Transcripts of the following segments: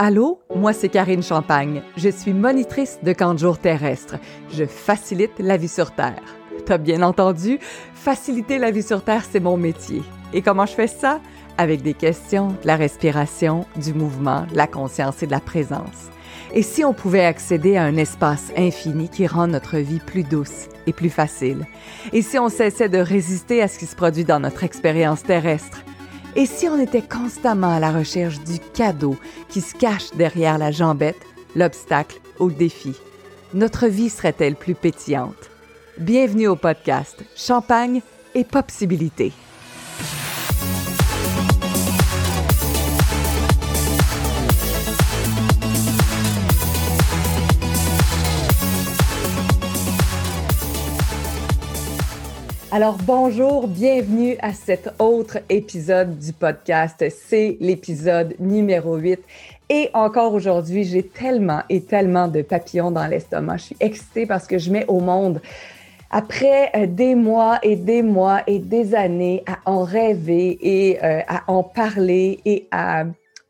Allô, moi c'est Karine Champagne. Je suis monitrice de camp de jour terrestre. Je facilite la vie sur Terre. T'as bien entendu, faciliter la vie sur Terre, c'est mon métier. Et comment je fais ça? Avec des questions, de la respiration, du mouvement, de la conscience et de la présence. Et si on pouvait accéder à un espace infini qui rend notre vie plus douce et plus facile? Et si on cessait de résister à ce qui se produit dans notre expérience terrestre? Et si on était constamment à la recherche du cadeau qui se cache derrière la jambette, l'obstacle ou le défi, notre vie serait-elle plus pétillante? Bienvenue au podcast Champagne et Possibilité. Alors bonjour, bienvenue à cet autre épisode du podcast. C'est l'épisode numéro 8. Et encore aujourd'hui, j'ai tellement et tellement de papillons dans l'estomac. Je suis excitée parce que je mets au monde après euh, des mois et des mois et des années à en rêver et euh, à en parler et à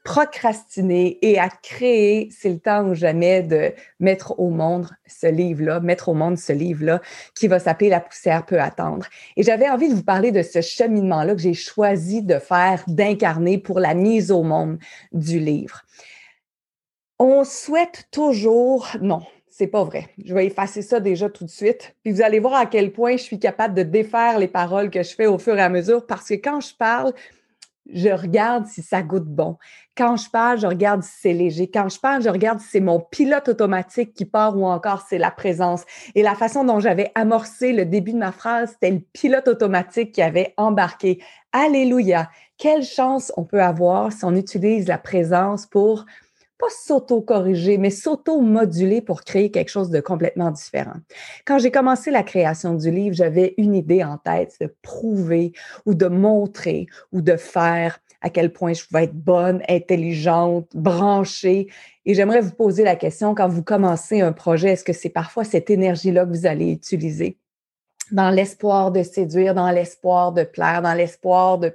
procrastiner et à créer, c'est le temps ou jamais de mettre au monde ce livre-là, mettre au monde ce livre-là qui va s'appeler La poussière peut attendre. Et j'avais envie de vous parler de ce cheminement-là que j'ai choisi de faire, d'incarner pour la mise au monde du livre. On souhaite toujours, non, c'est pas vrai. Je vais effacer ça déjà tout de suite. Puis vous allez voir à quel point je suis capable de défaire les paroles que je fais au fur et à mesure parce que quand je parle, je regarde si ça goûte bon. Quand je parle, je regarde si c'est léger. Quand je parle, je regarde si c'est mon pilote automatique qui part ou encore c'est la présence. Et la façon dont j'avais amorcé le début de ma phrase, c'était le pilote automatique qui avait embarqué. Alléluia! Quelle chance on peut avoir si on utilise la présence pour pas s'auto-corriger, mais s'auto-moduler pour créer quelque chose de complètement différent. Quand j'ai commencé la création du livre, j'avais une idée en tête de prouver ou de montrer ou de faire à quel point je pouvais être bonne, intelligente, branchée. Et j'aimerais vous poser la question, quand vous commencez un projet, est-ce que c'est parfois cette énergie-là que vous allez utiliser? Dans l'espoir de séduire, dans l'espoir de plaire, dans l'espoir de,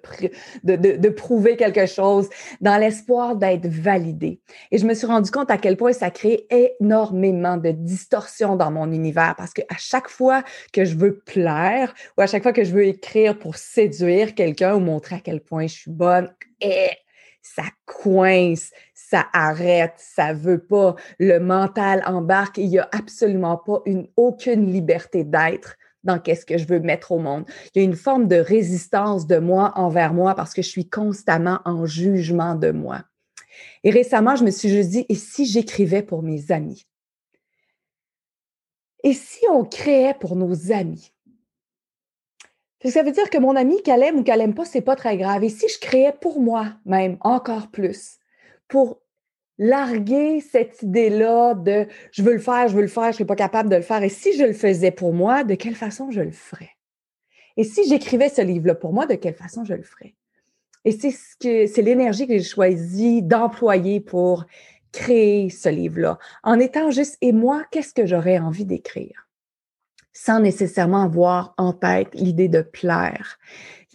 prouver quelque chose, dans l'espoir d'être validé. Et je me suis rendu compte à quel point ça crée énormément de distorsions dans mon univers parce qu'à chaque fois que je veux plaire ou à chaque fois que je veux écrire pour séduire quelqu'un ou montrer à quel point je suis bonne, et eh, ça coince, ça arrête, ça veut pas, le mental embarque, il y a absolument pas une aucune liberté d'être dans qu'est-ce que je veux mettre au monde. Il y a une forme de résistance de moi envers moi parce que je suis constamment en jugement de moi. Et récemment, je me suis juste dit, et si j'écrivais pour mes amis? Et si on créait pour nos amis? Ça veut dire que mon ami, qu'elle aime ou qu'elle aime pas, c'est pas très grave. Et si je créais pour moi même encore plus, pour larguer cette idée-là de je veux le faire, je veux le faire, je ne suis pas capable de le faire. Et si je le faisais pour moi, de quelle façon je le ferais? Et si j'écrivais ce livre-là pour moi, de quelle façon je le ferais? Et c'est ce que c'est l'énergie que j'ai choisi d'employer pour créer ce livre-là. En étant juste et moi, qu'est-ce que j'aurais envie d'écrire? Sans nécessairement avoir en tête l'idée de plaire,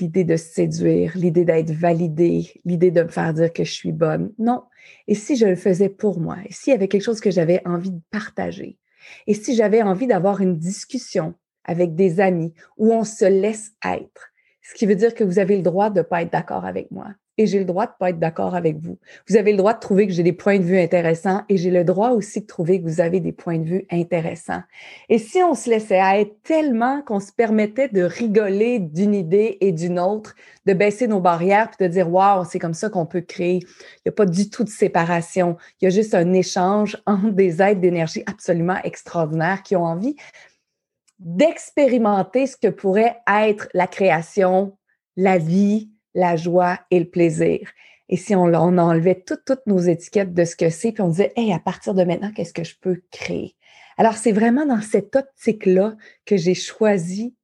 l'idée de séduire, l'idée d'être validée, l'idée de me faire dire que je suis bonne. Non. Et si je le faisais pour moi, et s'il y avait quelque chose que j'avais envie de partager, et si j'avais envie d'avoir une discussion avec des amis où on se laisse être, ce qui veut dire que vous avez le droit de ne pas être d'accord avec moi, et j'ai le droit de pas être d'accord avec vous. Vous avez le droit de trouver que j'ai des points de vue intéressants et j'ai le droit aussi de trouver que vous avez des points de vue intéressants. Et si on se laissait être tellement qu'on se permettait de rigoler d'une idée et d'une autre, de baisser nos barrières puis de dire waouh, c'est comme ça qu'on peut créer. Il n'y a pas du tout de séparation. Il y a juste un échange entre des êtres d'énergie absolument extraordinaires qui ont envie d'expérimenter ce que pourrait être la création, la vie, la joie et le plaisir. Et si on, enlevait toutes, nos étiquettes de ce que c'est, puis on disait, hey, à partir de maintenant, qu'est-ce que je peux créer? Alors, c'est vraiment dans cette optique-là que j'ai choisi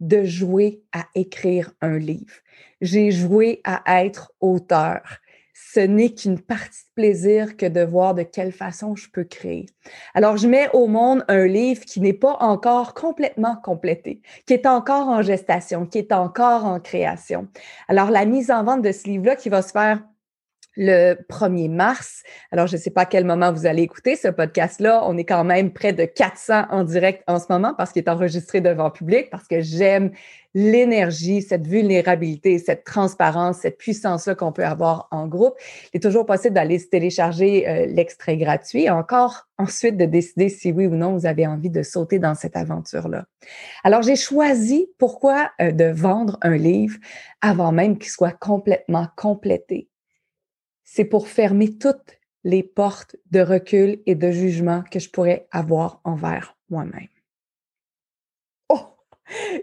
de jouer à écrire un livre. J'ai joué à être auteur ce n'est qu'une partie de plaisir que de voir de quelle façon je peux créer. Alors, je mets au monde un livre qui n'est pas encore complètement complété, qui est encore en gestation, qui est encore en création. Alors, la mise en vente de ce livre-là qui va se faire le 1er mars. Alors, je ne sais pas à quel moment vous allez écouter ce podcast-là. On est quand même près de 400 en direct en ce moment parce qu'il est enregistré devant public, parce que j'aime l'énergie, cette vulnérabilité, cette transparence, cette puissance-là qu'on peut avoir en groupe. Il est toujours possible d'aller se télécharger euh, l'extrait gratuit. Encore ensuite de décider si oui ou non vous avez envie de sauter dans cette aventure-là. Alors, j'ai choisi pourquoi euh, de vendre un livre avant même qu'il soit complètement complété c'est pour fermer toutes les portes de recul et de jugement que je pourrais avoir envers moi-même. Oh,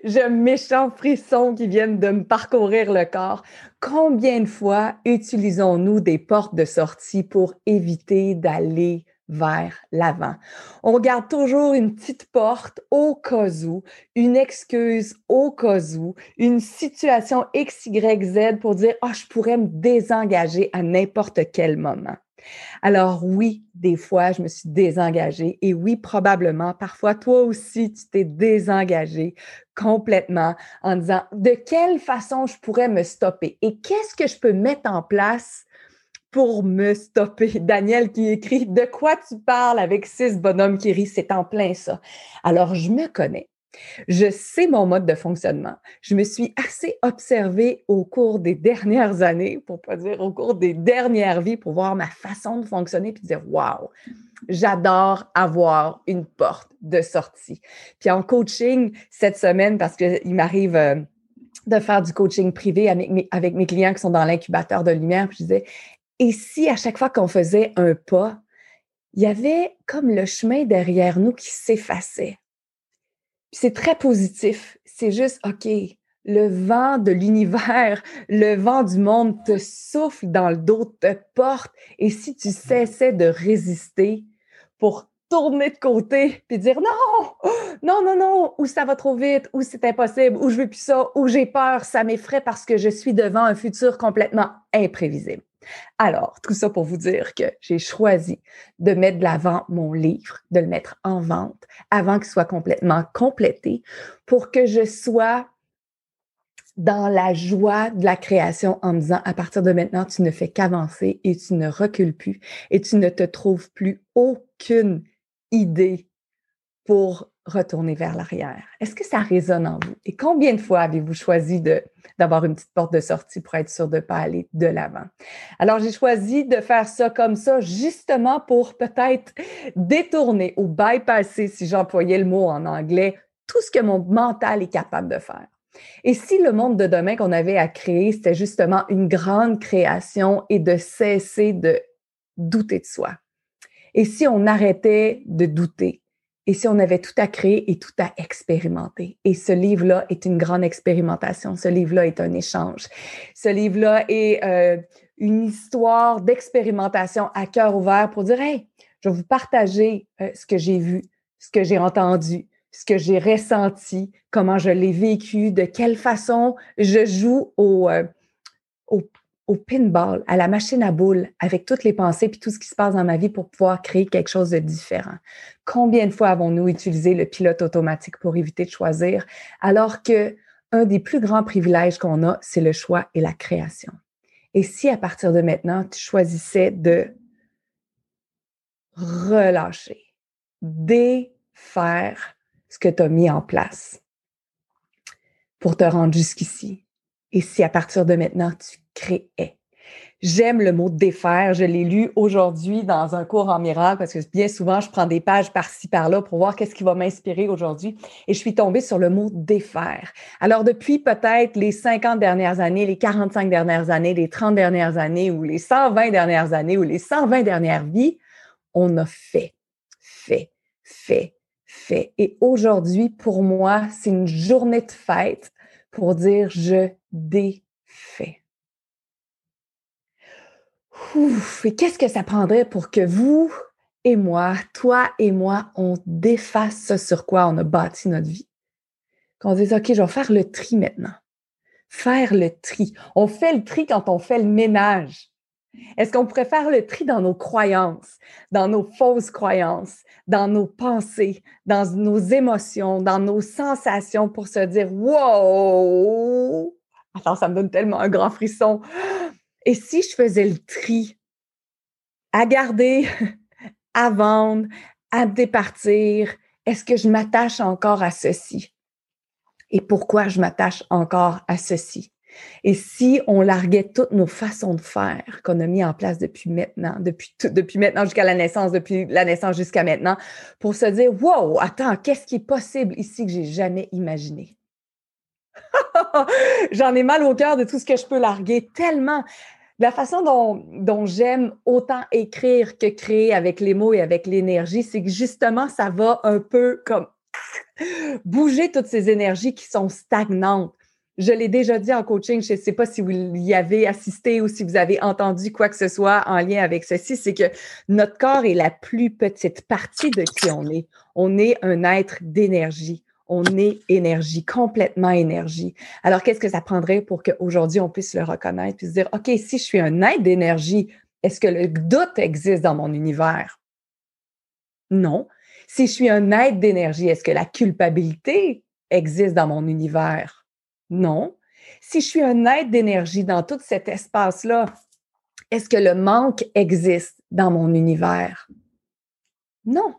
j'ai un méchant frisson qui vient de me parcourir le corps. Combien de fois utilisons-nous des portes de sortie pour éviter d'aller vers l'avant. On garde toujours une petite porte au cas où, une excuse au cas où, une situation X, Y, Z pour dire, ah, je pourrais me désengager à n'importe quel moment. Alors oui, des fois, je me suis désengagée et oui, probablement, parfois toi aussi, tu t'es désengagé complètement en disant de quelle façon je pourrais me stopper et qu'est-ce que je peux mettre en place pour me stopper. Daniel qui écrit De quoi tu parles avec six bonhommes qui rient? C'est en plein ça. Alors, je me connais. Je sais mon mode de fonctionnement. Je me suis assez observée au cours des dernières années, pour pas dire au cours des dernières vies, pour voir ma façon de fonctionner puis dire Waouh, j'adore avoir une porte de sortie. Puis en coaching cette semaine, parce qu'il m'arrive. Euh, de faire du coaching privé avec mes, avec mes clients qui sont dans l'incubateur de lumière. Puis je disais, et si à chaque fois qu'on faisait un pas, il y avait comme le chemin derrière nous qui s'effaçait. C'est très positif. C'est juste, OK, le vent de l'univers, le vent du monde te souffle dans le dos, te porte. Et si tu cessais de résister pour tourner de côté puis dire non, non, non, non, ou ça va trop vite, ou c'est impossible, ou je veux plus ça, ou j'ai peur, ça m'effraie parce que je suis devant un futur complètement imprévisible. Alors, tout ça pour vous dire que j'ai choisi de mettre de l'avant mon livre, de le mettre en vente avant qu'il soit complètement complété pour que je sois dans la joie de la création en me disant à partir de maintenant, tu ne fais qu'avancer et tu ne recules plus et tu ne te trouves plus aucune idée pour retourner vers l'arrière? Est-ce que ça résonne en vous? Et combien de fois avez-vous choisi d'avoir une petite porte de sortie pour être sûr de ne pas aller de l'avant? Alors, j'ai choisi de faire ça comme ça, justement pour peut-être détourner ou bypasser, si j'employais le mot en anglais, tout ce que mon mental est capable de faire. Et si le monde de demain qu'on avait à créer, c'était justement une grande création et de cesser de douter de soi? Et si on arrêtait de douter? Et si on avait tout à créer et tout à expérimenter? Et ce livre-là est une grande expérimentation. Ce livre-là est un échange. Ce livre-là est euh, une histoire d'expérimentation à cœur ouvert pour dire, hey, je vais vous partager euh, ce que j'ai vu, ce que j'ai entendu, ce que j'ai ressenti, comment je l'ai vécu, de quelle façon je joue au, euh, au au pinball, à la machine à boules, avec toutes les pensées puis tout ce qui se passe dans ma vie pour pouvoir créer quelque chose de différent. Combien de fois avons-nous utilisé le pilote automatique pour éviter de choisir, alors que un des plus grands privilèges qu'on a, c'est le choix et la création? Et si à partir de maintenant, tu choisissais de relâcher, défaire ce que tu as mis en place pour te rendre jusqu'ici, et si à partir de maintenant, tu créais? J'aime le mot défaire. Je l'ai lu aujourd'hui dans un cours en miracle parce que bien souvent, je prends des pages par-ci, par-là pour voir qu'est-ce qui va m'inspirer aujourd'hui. Et je suis tombée sur le mot défaire. Alors, depuis peut-être les 50 dernières années, les 45 dernières années, les 30 dernières années ou les 120 dernières années ou les 120 dernières vies, on a fait, fait, fait, fait. Et aujourd'hui, pour moi, c'est une journée de fête pour dire je défais. Ouf, et qu'est-ce que ça prendrait pour que vous et moi, toi et moi, on défasse ce sur quoi on a bâti notre vie? Qu'on dise, OK, je vais faire le tri maintenant. Faire le tri. On fait le tri quand on fait le ménage. Est-ce qu'on pourrait faire le tri dans nos croyances, dans nos fausses croyances, dans nos pensées, dans nos émotions, dans nos sensations pour se dire Wow! Attends, ça me donne tellement un grand frisson. Et si je faisais le tri à garder, à vendre, à départir, est-ce que je m'attache encore à ceci? Et pourquoi je m'attache encore à ceci? Et si on larguait toutes nos façons de faire qu'on a mis en place depuis maintenant, depuis, depuis maintenant jusqu'à la naissance, depuis la naissance jusqu'à maintenant, pour se dire, wow, attends, qu'est-ce qui est possible ici que j'ai jamais imaginé? J'en ai mal au cœur de tout ce que je peux larguer tellement. La façon dont, j'aime autant écrire que créer avec les mots et avec l'énergie, c'est que justement, ça va un peu comme bouger toutes ces énergies qui sont stagnantes. Je l'ai déjà dit en coaching, je ne sais pas si vous y avez assisté ou si vous avez entendu quoi que ce soit en lien avec ceci, c'est que notre corps est la plus petite partie de qui on est. On est un être d'énergie. On est énergie, complètement énergie. Alors, qu'est-ce que ça prendrait pour qu'aujourd'hui, on puisse le reconnaître et se dire, OK, si je suis un être d'énergie, est-ce que le doute existe dans mon univers? Non. Si je suis un être d'énergie, est-ce que la culpabilité existe dans mon univers? Non. Si je suis un être d'énergie dans tout cet espace-là, est-ce que le manque existe dans mon univers? Non.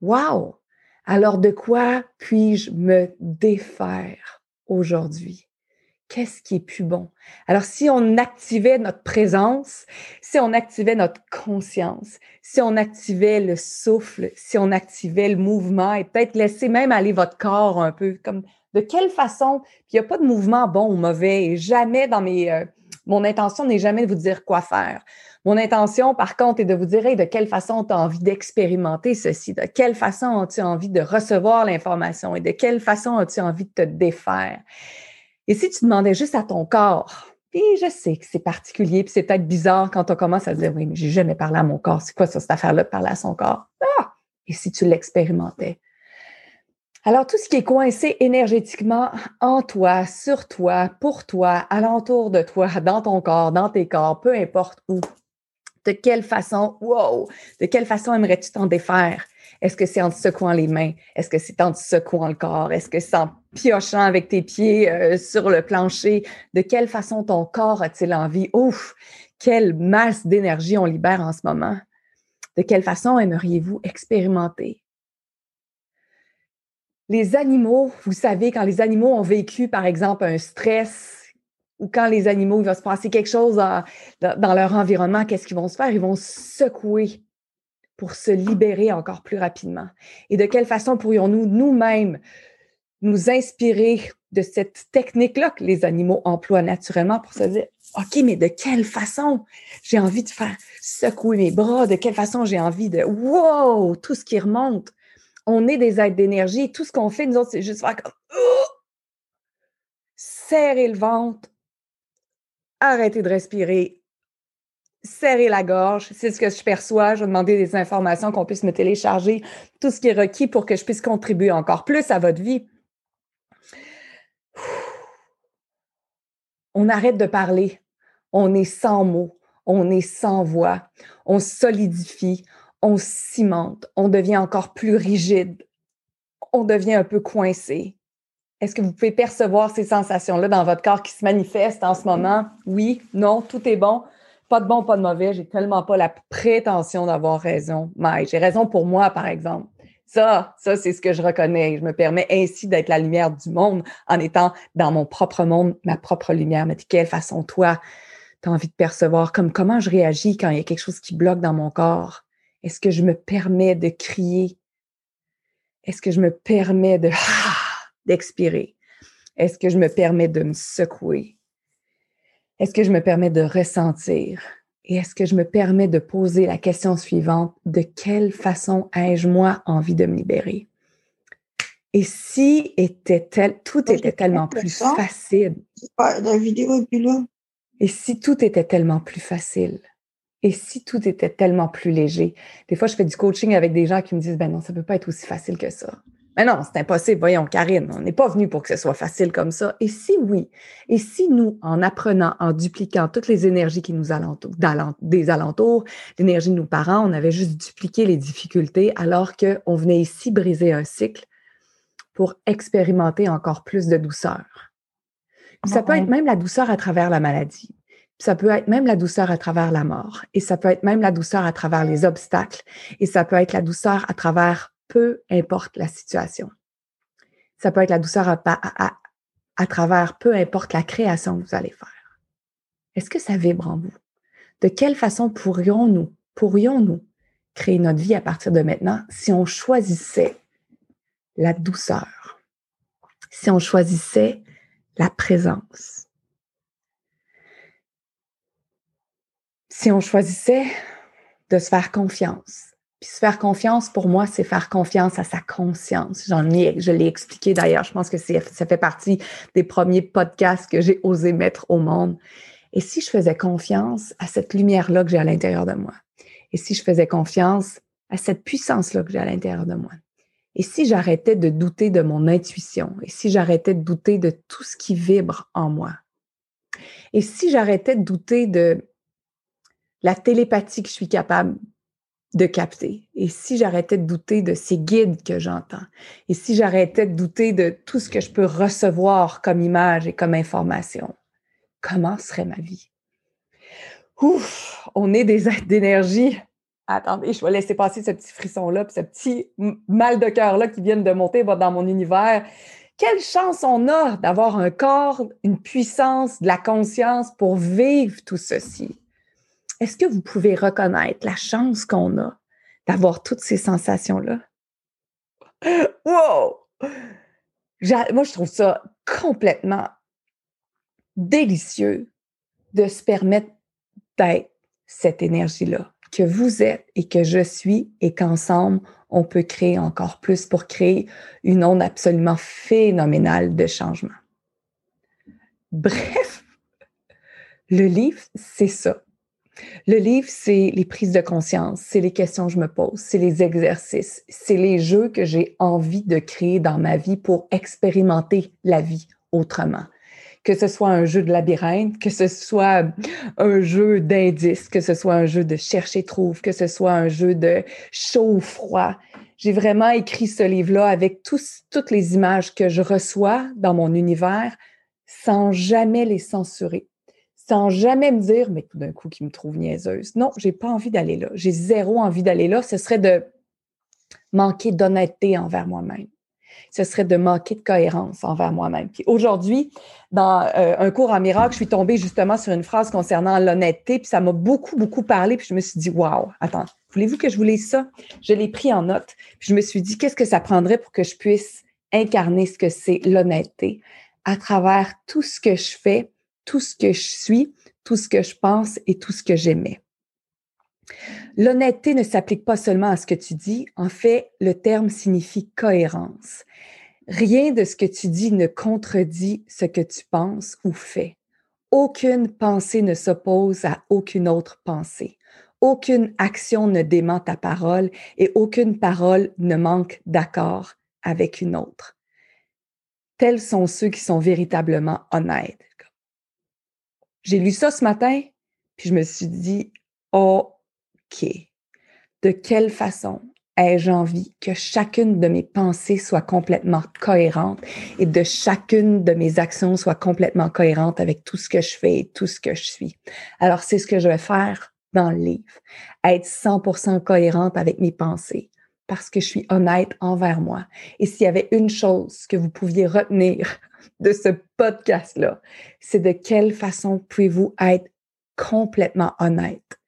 Wow! Alors de quoi puis-je me défaire aujourd'hui? Qu'est-ce qui est plus bon? Alors si on activait notre présence, si on activait notre conscience, si on activait le souffle, si on activait le mouvement et peut-être laisser même aller votre corps un peu comme de quelle façon, il n'y a pas de mouvement bon ou mauvais, et jamais dans mes, euh, mon intention n'est jamais de vous dire quoi faire. Mon intention, par contre, est de vous dire de quelle façon tu as envie d'expérimenter ceci, de quelle façon as-tu envie de recevoir l'information et de quelle façon as-tu envie de te défaire? Et si tu demandais juste à ton corps, puis je sais que c'est particulier, puis c'est peut-être bizarre quand on commence à dire oui, mais j'ai jamais parlé à mon corps, c'est quoi ça, cette affaire-là parler à son corps? Ah! Et si tu l'expérimentais? Alors, tout ce qui est coincé énergétiquement en toi, sur toi, pour toi, alentour de toi, dans ton corps, dans tes corps, peu importe où, de quelle façon, wow, de quelle façon aimerais-tu t'en défaire? Est-ce que c'est en te secouant les mains? Est-ce que c'est en te secouant le corps? Est-ce que c'est en piochant avec tes pieds euh, sur le plancher? De quelle façon ton corps a-t-il envie? Ouf! Quelle masse d'énergie on libère en ce moment? De quelle façon aimeriez-vous expérimenter? Les animaux, vous savez, quand les animaux ont vécu, par exemple, un stress ou quand les animaux, il va se passer quelque chose dans, leur environnement, qu'est-ce qu'ils vont se faire? Ils vont secouer pour se libérer encore plus rapidement. Et de quelle façon pourrions-nous nous-mêmes nous inspirer de cette technique-là que les animaux emploient naturellement pour se dire, OK, mais de quelle façon j'ai envie de faire secouer mes bras? De quelle façon j'ai envie de, wow, tout ce qui remonte on est des êtres d'énergie. Tout ce qu'on fait, nous autres, c'est juste faire comme serrer le ventre, arrêter de respirer, serrer la gorge. C'est ce que je perçois. Je vais demander des informations qu'on puisse me télécharger, tout ce qui est requis pour que je puisse contribuer encore plus à votre vie. On arrête de parler. On est sans mots. On est sans voix. On solidifie on cimente, on devient encore plus rigide, on devient un peu coincé. Est-ce que vous pouvez percevoir ces sensations-là dans votre corps qui se manifestent en ce moment? Oui, non, tout est bon. Pas de bon, pas de mauvais. J'ai tellement pas la prétention d'avoir raison. Mais j'ai raison pour moi, par exemple. Ça, ça, c'est ce que je reconnais. Je me permets ainsi d'être la lumière du monde en étant dans mon propre monde, ma propre lumière. Mais de quelle façon, toi, tu as envie de percevoir? Comme comment je réagis quand il y a quelque chose qui bloque dans mon corps? Est-ce que je me permets de crier? Est-ce que je me permets de d'expirer? Est-ce que je me permets de me secouer? Est-ce que je me permets de ressentir? Et est-ce que je me permets de poser la question suivante, de quelle façon ai-je moi envie de me libérer? Et si était tel, tout était tellement plus facile. La vidéo est plus là. Et si tout était tellement plus facile? Et si tout était tellement plus léger? Des fois, je fais du coaching avec des gens qui me disent, ben non, ça ne peut pas être aussi facile que ça. Mais non, c'est impossible. Voyons, Karine, on n'est pas venu pour que ce soit facile comme ça. Et si oui, et si nous, en apprenant, en dupliquant toutes les énergies qui nous alentourent, des alentours, l'énergie de nos parents, on avait juste dupliqué les difficultés alors qu'on venait ici briser un cycle pour expérimenter encore plus de douceur. Ça peut être même la douceur à travers la maladie. Ça peut être même la douceur à travers la mort. Et ça peut être même la douceur à travers les obstacles. Et ça peut être la douceur à travers peu importe la situation. Ça peut être la douceur à, à, à travers peu importe la création que vous allez faire. Est-ce que ça vibre en vous? De quelle façon pourrions-nous, pourrions-nous créer notre vie à partir de maintenant si on choisissait la douceur, si on choisissait la présence, si on choisissait de se faire confiance. Puis se faire confiance, pour moi, c'est faire confiance à sa conscience. Je l'ai expliqué d'ailleurs. Je pense que ça fait partie des premiers podcasts que j'ai osé mettre au monde. Et si je faisais confiance à cette lumière-là que j'ai à l'intérieur de moi? Et si je faisais confiance à cette puissance-là que j'ai à l'intérieur de moi? Et si j'arrêtais de douter de mon intuition? Et si j'arrêtais de douter de tout ce qui vibre en moi? Et si j'arrêtais de douter de la télépathie que je suis capable de capter? Et si j'arrêtais de douter de ces guides que j'entends? Et si j'arrêtais de douter de tout ce que je peux recevoir comme image et comme information? Comment serait ma vie? Ouf, on est des êtres d'énergie Attendez, je vais laisser passer ce petit frisson-là, ce petit mal de cœur-là qui vient de monter dans mon univers. Quelle chance on a d'avoir un corps, une puissance, de la conscience pour vivre tout ceci? Est-ce que vous pouvez reconnaître la chance qu'on a d'avoir toutes ces sensations-là? Wow! Moi, je trouve ça complètement délicieux de se permettre d'être cette énergie-là que vous êtes et que je suis et qu'ensemble, on peut créer encore plus pour créer une onde absolument phénoménale de changement. Bref, le livre, c'est ça. Le livre, c'est les prises de conscience, c'est les questions que je me pose, c'est les exercices, c'est les jeux que j'ai envie de créer dans ma vie pour expérimenter la vie autrement que ce soit un jeu de labyrinthe, que ce soit un jeu d'indices, que ce soit un jeu de chercher trouve, que ce soit un jeu de chaud ou froid. J'ai vraiment écrit ce livre-là avec toutes les images que je reçois dans mon univers sans jamais les censurer, sans jamais me dire, mais tout d'un coup, qui me trouve niaiseuse. Non, j'ai pas envie d'aller là. J'ai zéro envie d'aller là. Ce serait de manquer d'honnêteté envers moi-même ce serait de manquer de cohérence envers moi-même. Puis aujourd'hui, dans euh, un cours en miracle, je suis tombée justement sur une phrase concernant l'honnêteté, puis ça m'a beaucoup, beaucoup parlé, puis je me suis dit, waouh, attends, voulez-vous que je vous lise ça? Je l'ai pris en note, puis je me suis dit, qu'est-ce que ça prendrait pour que je puisse incarner ce que c'est l'honnêteté à travers tout ce que je fais, tout ce que je suis, tout ce que je pense et tout ce que j'aimais. L'honnêteté ne s'applique pas seulement à ce que tu dis, en fait, le terme signifie cohérence. Rien de ce que tu dis ne contredit ce que tu penses ou fais. Aucune pensée ne s'oppose à aucune autre pensée. Aucune action ne dément ta parole et aucune parole ne manque d'accord avec une autre. Tels sont ceux qui sont véritablement honnêtes. J'ai lu ça ce matin, puis je me suis dit, oh de quelle façon ai-je envie que chacune de mes pensées soit complètement cohérente et de chacune de mes actions soit complètement cohérente avec tout ce que je fais et tout ce que je suis? Alors, c'est ce que je vais faire dans le livre. Être 100% cohérente avec mes pensées parce que je suis honnête envers moi. Et s'il y avait une chose que vous pouviez retenir de ce podcast-là, c'est de quelle façon pouvez-vous être complètement honnête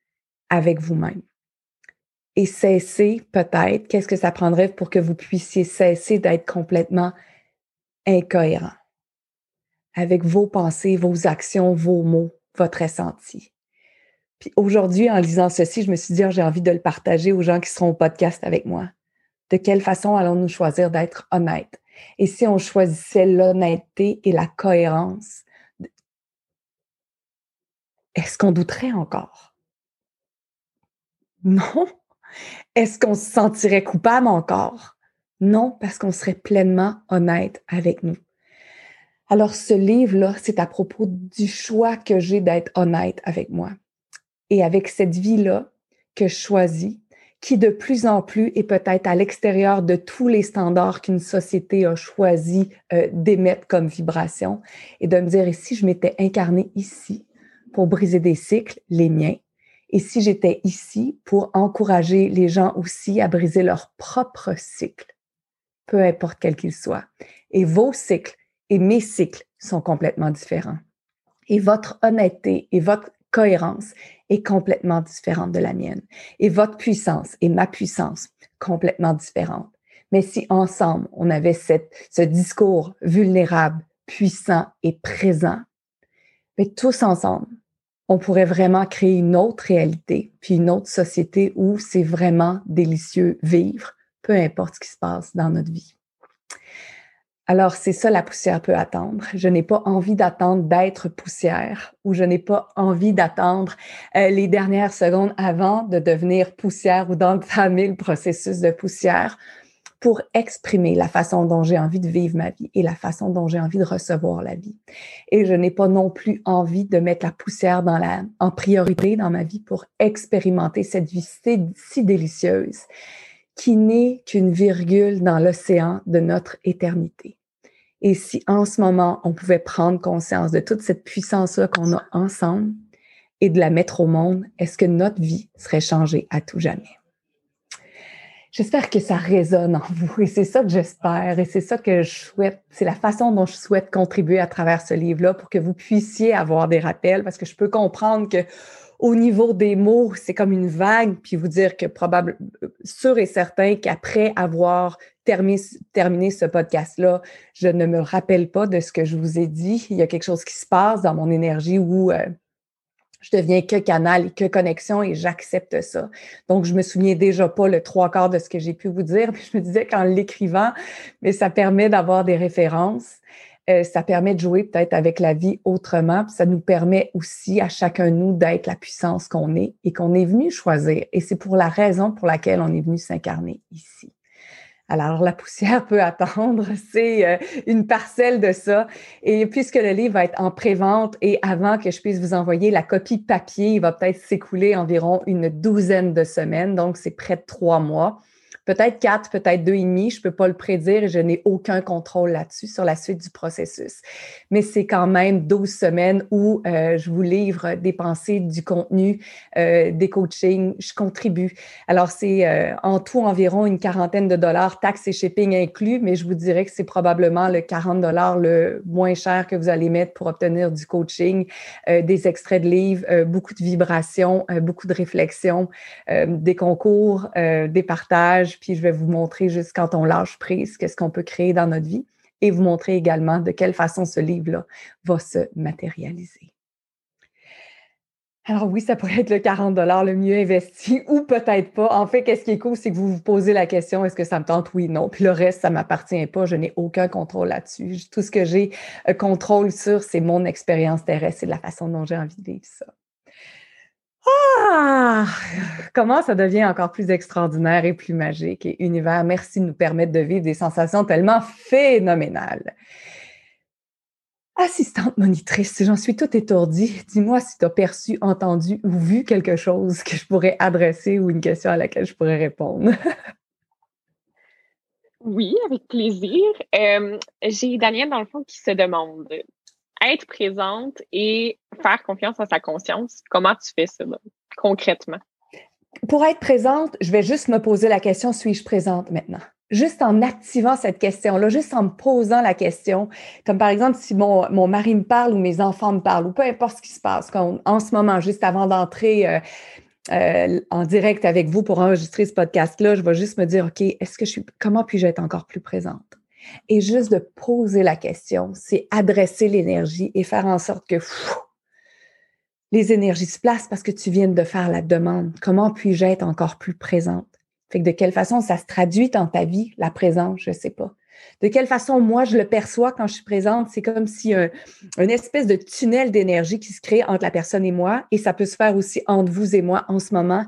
avec vous-même? Et cesser peut-être, qu'est-ce que ça prendrait pour que vous puissiez cesser d'être complètement incohérent avec vos pensées, vos actions, vos mots, votre ressenti? Puis aujourd'hui, en lisant ceci, je me suis dit, oh, j'ai envie de le partager aux gens qui seront au podcast avec moi. De quelle façon allons-nous choisir d'être honnêtes? Et si on choisissait l'honnêteté et la cohérence, est-ce qu'on douterait encore? Non. Est-ce qu'on se sentirait coupable encore? Non, parce qu'on serait pleinement honnête avec nous. Alors, ce livre-là, c'est à propos du choix que j'ai d'être honnête avec moi. Et avec cette vie-là que je choisis, qui de plus en plus est peut-être à l'extérieur de tous les standards qu'une société a choisi euh, d'émettre comme vibration, et de me dire, et si je m'étais incarnée ici, pour briser des cycles, les miens, et si j'étais ici pour encourager les gens aussi à briser leur propre cycle, peu importe quel qu'il soit. Et vos cycles et mes cycles sont complètement différents. Et votre honnêteté et votre cohérence est complètement différente de la mienne. Et votre puissance et ma puissance complètement différentes. Mais si ensemble, on avait cette, ce discours vulnérable, puissant et présent, mais tous ensemble, on pourrait vraiment créer une autre réalité, puis une autre société où c'est vraiment délicieux vivre, peu importe ce qui se passe dans notre vie. Alors, c'est ça, la poussière peut attendre. Je n'ai pas envie d'attendre d'être poussière ou je n'ai pas envie d'attendre euh, les dernières secondes avant de devenir poussière ou d'entamer le processus de poussière pour exprimer la façon dont j'ai envie de vivre ma vie et la façon dont j'ai envie de recevoir la vie. Et je n'ai pas non plus envie de mettre la poussière en priorité dans ma vie pour expérimenter cette vie si délicieuse qui n'est qu'une virgule dans l'océan de notre éternité. Et si en ce moment, on pouvait prendre conscience de toute cette puissance-là qu'on a ensemble et de la mettre au monde, est-ce que notre vie serait changée à tout jamais? J'espère que ça résonne en vous et c'est ça que j'espère et c'est ça que je souhaite. C'est la façon dont je souhaite contribuer à travers ce livre-là pour que vous puissiez avoir des rappels parce que je peux comprendre que au niveau des mots, c'est comme une vague, puis vous dire que probablement, sûr et certain qu'après avoir terminé, terminé ce podcast-là, je ne me rappelle pas de ce que je vous ai dit. Il y a quelque chose qui se passe dans mon énergie où euh, je deviens que canal et que connexion et j'accepte ça. Donc, je me souviens déjà pas le trois quarts de ce que j'ai pu vous dire, puis je me disais qu'en l'écrivant, mais ça permet d'avoir des références. Euh, ça permet de jouer peut-être avec la vie autrement, puis ça nous permet aussi à chacun de nous d'être la puissance qu'on est et qu'on est venu choisir. Et c'est pour la raison pour laquelle on est venu s'incarner ici. Alors, la poussière peut attendre, c'est euh, une parcelle de ça. Et puisque le livre va être en pré-vente et avant que je puisse vous envoyer la copie papier, il va peut-être s'écouler environ une douzaine de semaines, donc c'est près de trois mois peut-être quatre, peut-être deux et demi, je peux pas le prédire et je n'ai aucun contrôle là-dessus sur la suite du processus. Mais c'est quand même 12 semaines où euh, je vous livre des pensées, du contenu, euh, des coachings, je contribue. Alors c'est euh, en tout environ une quarantaine de dollars, taxes et shipping inclus, mais je vous dirais que c'est probablement le 40 dollars le moins cher que vous allez mettre pour obtenir du coaching, des extraits de livres, beaucoup de vibrations, beaucoup de réflexions, des concours, des partages puis je vais vous montrer juste quand on lâche prise, qu'est-ce qu'on peut créer dans notre vie et vous montrer également de quelle façon ce livre-là va se matérialiser. Alors oui, ça pourrait être le 40 le mieux investi ou peut-être pas. En fait, qu'est-ce qui est cool, c'est que vous vous posez la question, est-ce que ça me tente? Oui, non. Puis le reste, ça m'appartient pas. Je n'ai aucun contrôle là-dessus. Tout ce que j'ai euh, contrôle sur, c'est mon expérience terrestre et la façon dont j'ai envie de vivre ça. Ah! Comment ça devient encore plus extraordinaire et plus magique. Et univers, merci de nous permettre de vivre des sensations tellement phénoménales. Assistante monitrice, j'en suis tout étourdie. Dis-moi si tu as perçu, entendu ou vu quelque chose que je pourrais adresser ou une question à laquelle je pourrais répondre. oui, avec plaisir. Euh, j'ai Daniel, dans le fond, qui se demande être présente et faire confiance à sa conscience, comment tu fais ça concrètement? Pour être présente, je vais juste me poser la question, suis-je présente maintenant? Juste en activant cette question-là, juste en me posant la question, comme par exemple si mon, mon mari me parle ou mes enfants me parlent ou peu importe ce qui se passe en ce moment, juste avant d'entrer euh, euh, en direct avec vous pour enregistrer ce podcast-là, je vais juste me dire, OK, est-ce que je suis, comment puis-je être encore plus présente? Et juste de poser la question, c'est adresser l'énergie et faire en sorte que les énergies se placent parce que tu viens de faire la demande. Comment puis-je être encore plus présente? Fait que de quelle façon ça se traduit dans ta vie, la présence, je ne sais pas. De quelle façon moi je le perçois quand je suis présente, c'est comme si un, une espèce de tunnel d'énergie qui se crée entre la personne et moi, et ça peut se faire aussi entre vous et moi en ce moment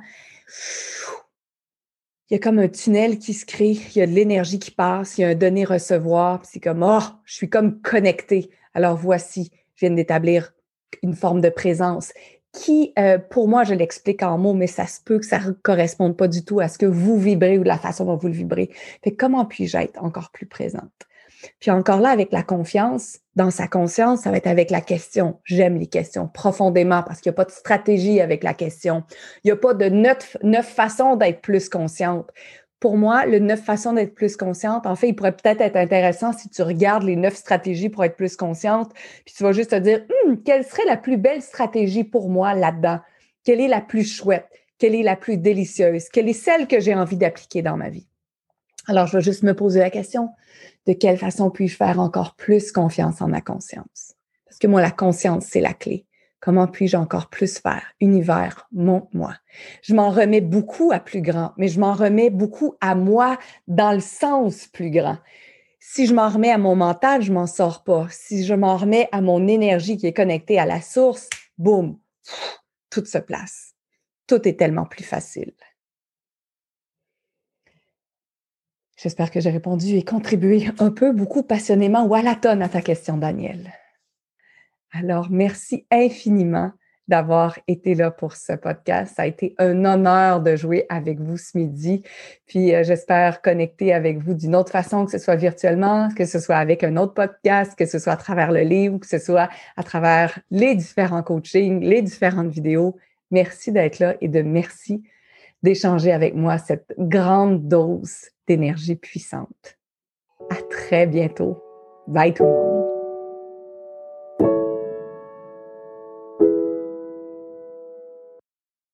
il y a comme un tunnel qui se crée, il y a de l'énergie qui passe, il y a un donner-recevoir, c'est comme, oh, je suis comme connecté. Alors voici, je viens d'établir une forme de présence qui, euh, pour moi, je l'explique en mots, mais ça se peut que ça ne corresponde pas du tout à ce que vous vibrez ou la façon dont vous le vibrez. Fait comment puis-je être encore plus présente? Puis encore là, avec la confiance, dans sa conscience, ça va être avec la question. J'aime les questions profondément parce qu'il n'y a pas de stratégie avec la question. Il n'y a pas de neuf, façons d'être plus consciente. Pour moi, le neuf façons d'être plus consciente, en fait, il pourrait peut-être être intéressant si tu regardes les neuf stratégies pour être plus consciente, puis tu vas juste te dire, hum, quelle serait la plus belle stratégie pour moi là-dedans? Quelle est la plus chouette? Quelle est la plus délicieuse? Quelle est celle que j'ai envie d'appliquer dans ma vie? Alors, je vais juste me poser la question, de quelle façon puis-je faire encore plus confiance en ma conscience? Parce que moi, la conscience, c'est la clé. Comment puis-je encore plus faire? Univers, montre-moi. Je m'en remets beaucoup à plus grand, mais je m'en remets beaucoup à moi dans le sens plus grand. Si je m'en remets à mon mental, je m'en sors pas. Si je m'en remets à mon énergie qui est connectée à la source, boum, tout se place. Tout est tellement plus facile. J'espère que j'ai répondu et contribué un peu, beaucoup passionnément ou à la tonne à ta question, Daniel. Alors, merci infiniment d'avoir été là pour ce podcast. Ça a été un honneur de jouer avec vous ce midi. Puis euh, j'espère connecter avec vous d'une autre façon, que ce soit virtuellement, que ce soit avec un autre podcast, que ce soit à travers le livre, que ce soit à travers les différents coachings, les différentes vidéos. Merci d'être là et de merci d'échanger avec moi cette grande dose d'énergie puissante. À très bientôt. Bye tout le monde.